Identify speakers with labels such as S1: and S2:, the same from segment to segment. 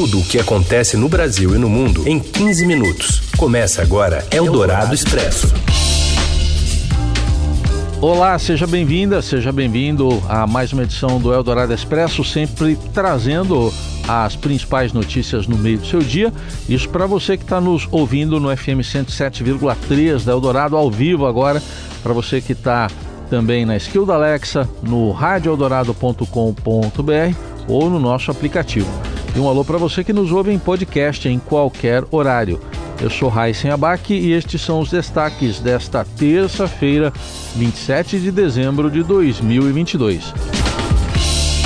S1: Tudo o que acontece no Brasil e no mundo em 15 minutos. Começa agora Eldorado Expresso.
S2: Olá, seja bem-vinda, seja bem-vindo a mais uma edição do Eldorado Expresso, sempre trazendo as principais notícias no meio do seu dia. Isso para você que está nos ouvindo no FM 107,3 da Eldorado ao vivo agora, para você que está também na Skill da Alexa, no radioeldorado.com.br ou no nosso aplicativo. E um alô para você que nos ouve em podcast em qualquer horário. Eu sou Raíssen Abac e estes são os destaques desta terça-feira, 27 de dezembro de 2022.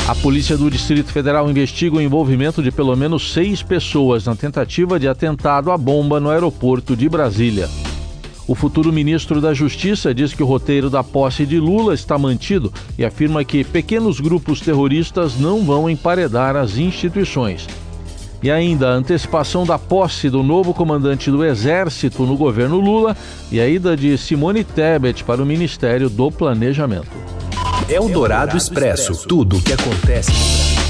S2: A Polícia do Distrito Federal investiga o envolvimento de pelo menos seis pessoas na tentativa de atentado à bomba no aeroporto de Brasília. O futuro ministro da Justiça diz que o roteiro da posse de Lula está mantido e afirma que pequenos grupos terroristas não vão emparedar as instituições. E ainda a antecipação da posse do novo comandante do Exército no governo Lula e a ida de Simone Tebet para o Ministério do Planejamento.
S1: É o Dourado Expresso tudo o que acontece.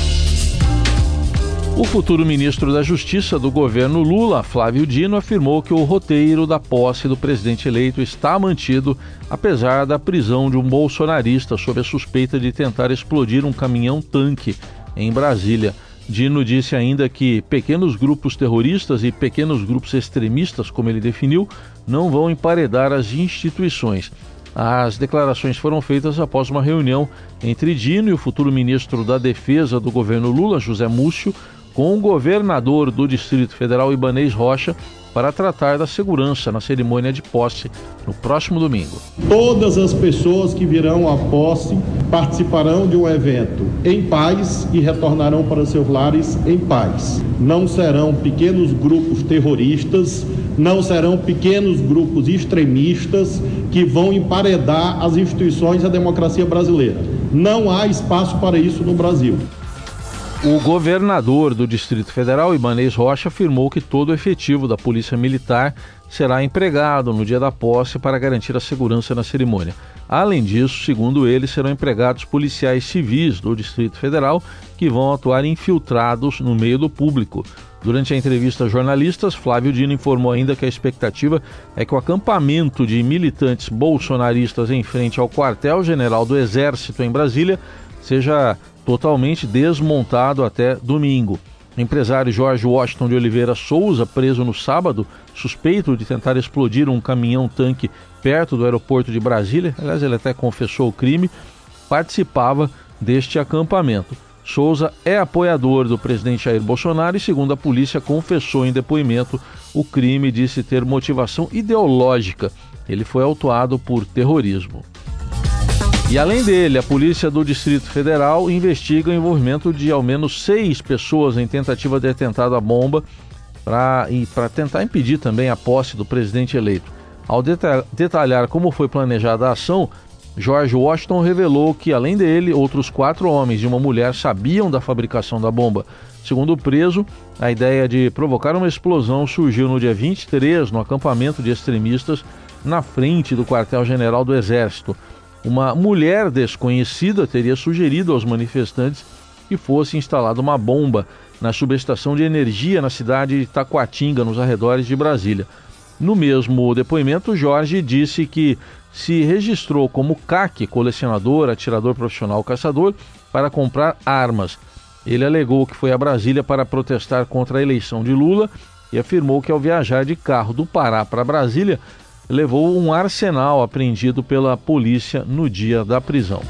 S2: O futuro ministro da Justiça do governo Lula, Flávio Dino, afirmou que o roteiro da posse do presidente eleito está mantido, apesar da prisão de um bolsonarista sob a suspeita de tentar explodir um caminhão-tanque em Brasília. Dino disse ainda que pequenos grupos terroristas e pequenos grupos extremistas, como ele definiu, não vão emparedar as instituições. As declarações foram feitas após uma reunião entre Dino e o futuro ministro da Defesa do governo Lula, José Múcio, com o governador do Distrito Federal, Ibanês Rocha, para tratar da segurança na cerimônia de posse no próximo domingo.
S3: Todas as pessoas que virão à posse participarão de um evento em paz e retornarão para seus lares em paz. Não serão pequenos grupos terroristas, não serão pequenos grupos extremistas que vão emparedar as instituições e a democracia brasileira. Não há espaço para isso no Brasil.
S2: O governador do Distrito Federal, Ibanez Rocha, afirmou que todo o efetivo da Polícia Militar será empregado no dia da posse para garantir a segurança na cerimônia. Além disso, segundo ele, serão empregados policiais civis do Distrito Federal que vão atuar infiltrados no meio do público. Durante a entrevista a jornalistas, Flávio Dino informou ainda que a expectativa é que o acampamento de militantes bolsonaristas em frente ao quartel-general do Exército em Brasília seja totalmente desmontado até domingo. O empresário Jorge Washington de Oliveira Souza, preso no sábado, suspeito de tentar explodir um caminhão-tanque perto do aeroporto de Brasília, aliás, ele até confessou o crime, participava deste acampamento. Souza é apoiador do presidente Jair Bolsonaro e, segundo a polícia, confessou em depoimento o crime disse ter motivação ideológica. Ele foi autuado por terrorismo. E além dele, a polícia do Distrito Federal investiga o envolvimento de ao menos seis pessoas em tentativa de atentado à bomba para tentar impedir também a posse do presidente eleito. Ao detalhar como foi planejada a ação, George Washington revelou que, além dele, outros quatro homens e uma mulher sabiam da fabricação da bomba. Segundo o preso, a ideia de provocar uma explosão surgiu no dia 23 no acampamento de extremistas na frente do quartel-general do Exército. Uma mulher desconhecida teria sugerido aos manifestantes que fosse instalada uma bomba na subestação de energia na cidade de Taquatinga, nos arredores de Brasília. No mesmo depoimento, Jorge disse que se registrou como CAC, colecionador, atirador profissional caçador, para comprar armas. Ele alegou que foi a Brasília para protestar contra a eleição de Lula e afirmou que ao viajar de carro do Pará para Brasília, levou um arsenal apreendido pela polícia no dia da prisão.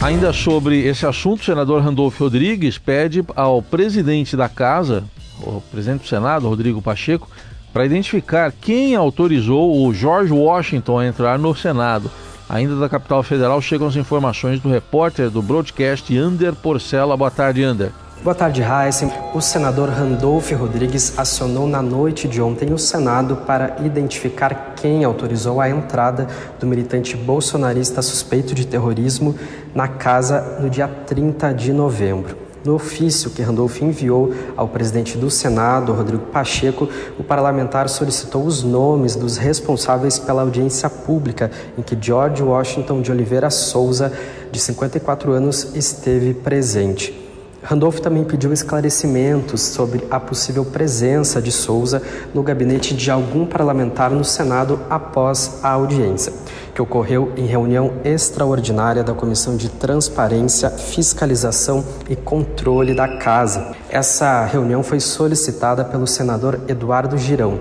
S2: Ainda sobre esse assunto, o senador Randolfo Rodrigues pede ao presidente da casa, o presidente do Senado, Rodrigo Pacheco, para identificar quem autorizou o George Washington a entrar no Senado. Ainda da capital federal chegam as informações do repórter do broadcast Ander Porcela. Boa tarde, Ander.
S4: Boa tarde, Heisen. O senador Randolph Rodrigues acionou na noite de ontem o Senado para identificar quem autorizou a entrada do militante bolsonarista suspeito de terrorismo na casa no dia 30 de novembro. No ofício que Randolph enviou ao presidente do Senado, Rodrigo Pacheco, o parlamentar solicitou os nomes dos responsáveis pela audiência pública em que George Washington de Oliveira Souza, de 54 anos, esteve presente. Randolph também pediu esclarecimentos sobre a possível presença de Souza no gabinete de algum parlamentar no Senado após a audiência, que ocorreu em reunião extraordinária da Comissão de Transparência, Fiscalização e Controle da Casa. Essa reunião foi solicitada pelo senador Eduardo Girão,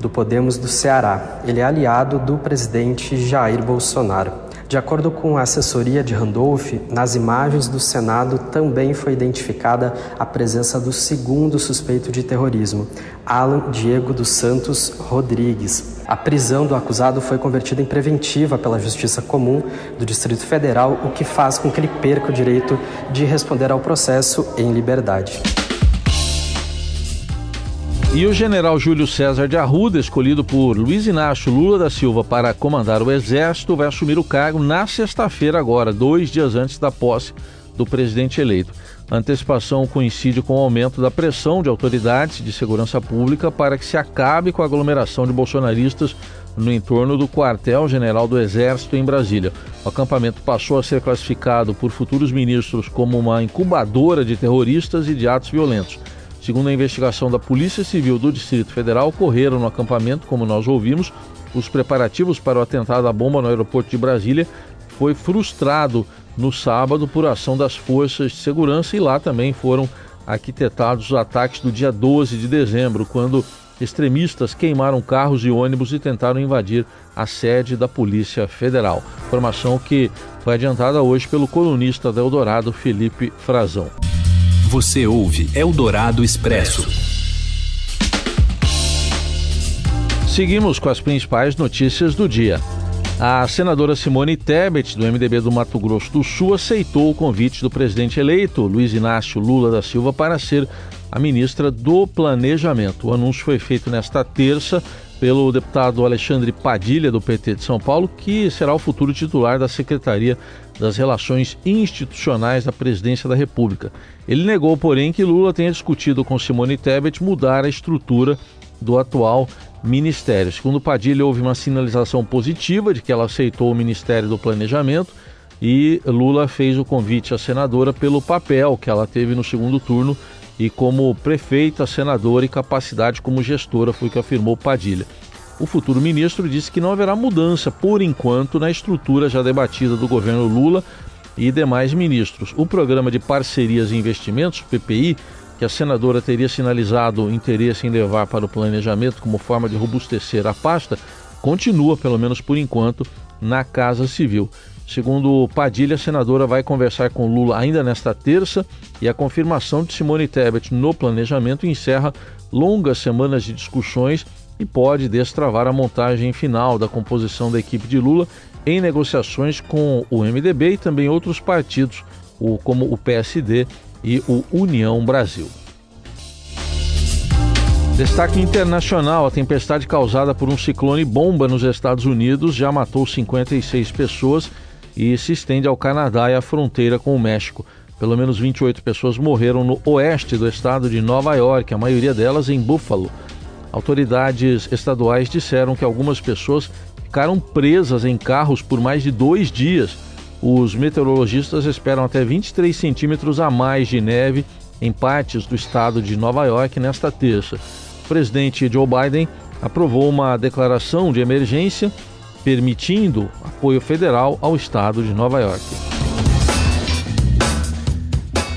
S4: do Podemos do Ceará. Ele é aliado do presidente Jair Bolsonaro. De acordo com a assessoria de Randolph, nas imagens do Senado também foi identificada a presença do segundo suspeito de terrorismo, Alan Diego dos Santos Rodrigues. A prisão do acusado foi convertida em preventiva pela Justiça Comum do Distrito Federal, o que faz com que ele perca o direito de responder ao processo em liberdade.
S2: E o general Júlio César de Arruda, escolhido por Luiz Inácio Lula da Silva para comandar o Exército, vai assumir o cargo na sexta-feira, agora, dois dias antes da posse do presidente eleito. A antecipação coincide com o aumento da pressão de autoridades de segurança pública para que se acabe com a aglomeração de bolsonaristas no entorno do quartel-general do Exército em Brasília. O acampamento passou a ser classificado por futuros ministros como uma incubadora de terroristas e de atos violentos. Segundo a investigação da Polícia Civil do Distrito Federal, ocorreram no acampamento, como nós ouvimos, os preparativos para o atentado à bomba no aeroporto de Brasília foi frustrado no sábado por ação das forças de segurança e lá também foram arquitetados os ataques do dia 12 de dezembro, quando extremistas queimaram carros e ônibus e tentaram invadir a sede da Polícia Federal. Informação que foi adiantada hoje pelo colunista da Eldorado, Felipe Frazão.
S1: Você ouve Eldorado Expresso.
S2: Seguimos com as principais notícias do dia. A senadora Simone Tebet, do MDB do Mato Grosso do Sul, aceitou o convite do presidente eleito, Luiz Inácio Lula da Silva, para ser a ministra do Planejamento. O anúncio foi feito nesta terça pelo deputado Alexandre Padilha, do PT de São Paulo, que será o futuro titular da Secretaria das Relações Institucionais da Presidência da República. Ele negou, porém, que Lula tenha discutido com Simone Tebet mudar a estrutura do atual ministério. Segundo Padilha, houve uma sinalização positiva de que ela aceitou o Ministério do Planejamento e Lula fez o convite à senadora pelo papel que ela teve no segundo turno e como prefeita, senadora e capacidade como gestora, foi o que afirmou Padilha. O futuro ministro disse que não haverá mudança, por enquanto, na estrutura já debatida do governo Lula e demais ministros. O programa de parcerias e investimentos, PPI, que a senadora teria sinalizado interesse em levar para o planejamento como forma de robustecer a pasta, continua, pelo menos por enquanto, na Casa Civil. Segundo Padilha, a senadora vai conversar com Lula ainda nesta terça e a confirmação de Simone Tebet no planejamento encerra longas semanas de discussões e pode destravar a montagem final da composição da equipe de Lula em negociações com o MDB e também outros partidos, como o PSD e o União Brasil. Destaque internacional: a tempestade causada por um ciclone bomba nos Estados Unidos já matou 56 pessoas e se estende ao Canadá e à fronteira com o México. Pelo menos 28 pessoas morreram no oeste do estado de Nova York, a maioria delas em Buffalo. Autoridades estaduais disseram que algumas pessoas ficaram presas em carros por mais de dois dias. Os meteorologistas esperam até 23 centímetros a mais de neve em partes do estado de Nova York nesta terça. O presidente Joe Biden aprovou uma declaração de emergência permitindo apoio federal ao estado de Nova York.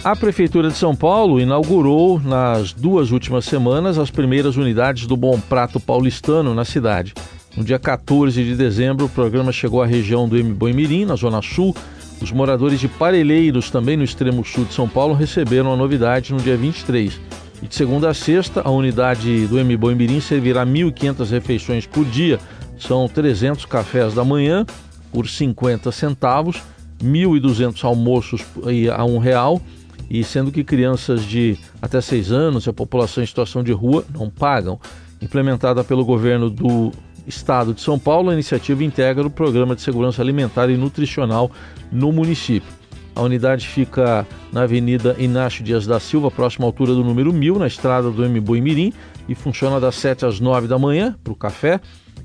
S2: A Prefeitura de São Paulo inaugurou nas duas últimas semanas as primeiras unidades do Bom Prato Paulistano na cidade. No dia 14 de dezembro, o programa chegou à região do Mirim, na Zona Sul. Os moradores de Parelheiros, também no extremo sul de São Paulo, receberam a novidade no dia 23. E de segunda a sexta, a unidade do Mirim servirá 1.500 refeições por dia. São 300 cafés da manhã por 50 centavos, 1.200 almoços a um real e sendo que crianças de até 6 anos e a população em situação de rua não pagam. Implementada pelo governo do Estado de São Paulo, a iniciativa integra o Programa de Segurança Alimentar e Nutricional no município. A unidade fica na Avenida Inácio Dias da Silva, próxima à altura do número 1000, na estrada do Mboi Mirim, e funciona das 7 às 9 da manhã para o café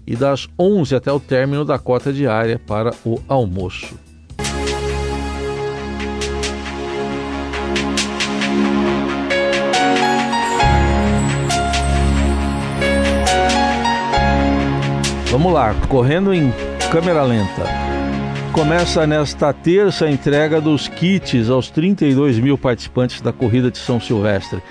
S2: e das 11 até o término da cota diária para o almoço. Vamos lá, correndo em câmera lenta. Começa nesta terça a entrega dos kits aos 32 mil participantes da Corrida de São Silvestre.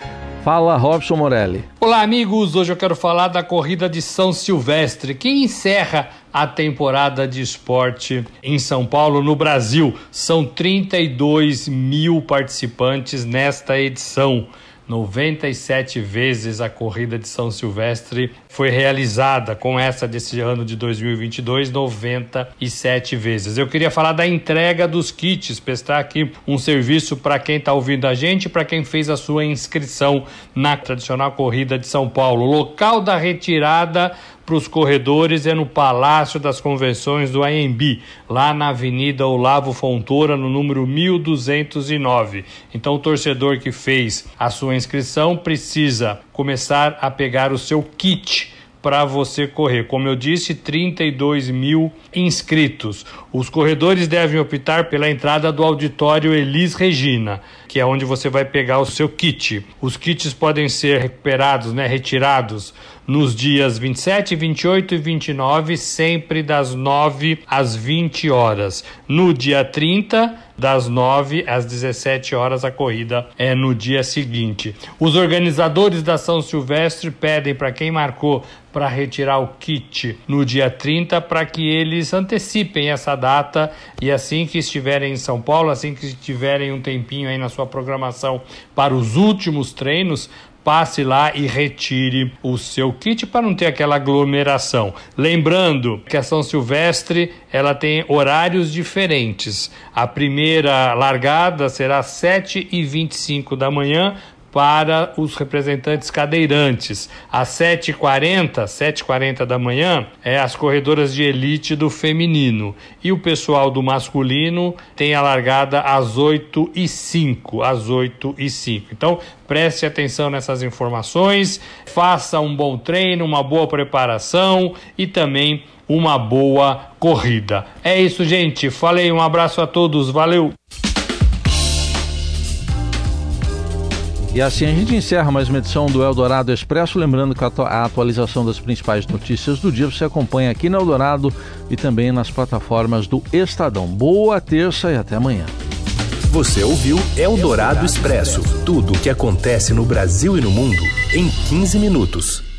S2: Fala, Robson Morelli.
S5: Olá, amigos. Hoje eu quero falar da corrida de São Silvestre, que encerra a temporada de esporte em São Paulo, no Brasil. São 32 mil participantes nesta edição. 97 vezes a corrida de São Silvestre foi realizada, com essa desse ano de 2022, 97 vezes. Eu queria falar da entrega dos kits, prestar aqui um serviço para quem está ouvindo a gente, para quem fez a sua inscrição na tradicional corrida de São Paulo. Local da retirada para os corredores é no Palácio das Convenções do AMB, lá na Avenida Olavo Fontoura, no número 1209. Então, o torcedor que fez a sua inscrição precisa começar a pegar o seu kit para você correr. Como eu disse, 32 mil inscritos. Os corredores devem optar pela entrada do auditório Elis Regina, que é onde você vai pegar o seu kit. Os kits podem ser recuperados, né, retirados nos dias 27, 28 e 29, sempre das 9 às 20 horas. No dia 30, das 9 às 17 horas, a corrida é no dia seguinte. Os organizadores da São Silvestre pedem para quem marcou para retirar o kit no dia 30 para que eles antecipem essa data e assim que estiverem em São Paulo, assim que tiverem um tempinho aí na sua programação para os últimos treinos, passe lá e retire o seu kit para não ter aquela aglomeração. Lembrando que a São Silvestre ela tem horários diferentes. A primeira largada será às 7h25 da manhã, para os representantes cadeirantes. Às 7h40, 7h40 da manhã, é as corredoras de elite do feminino. E o pessoal do masculino tem a largada às 8h05. Às 8h05. Então, preste atenção nessas informações, faça um bom treino, uma boa preparação e também uma boa corrida. É isso, gente. Falei, um abraço a todos. Valeu!
S2: E assim a gente encerra mais uma edição do Eldorado Expresso. Lembrando que a atualização das principais notícias do dia você acompanha aqui no Eldorado e também nas plataformas do Estadão. Boa terça e até amanhã.
S1: Você ouviu Eldorado Expresso tudo o que acontece no Brasil e no mundo em 15 minutos.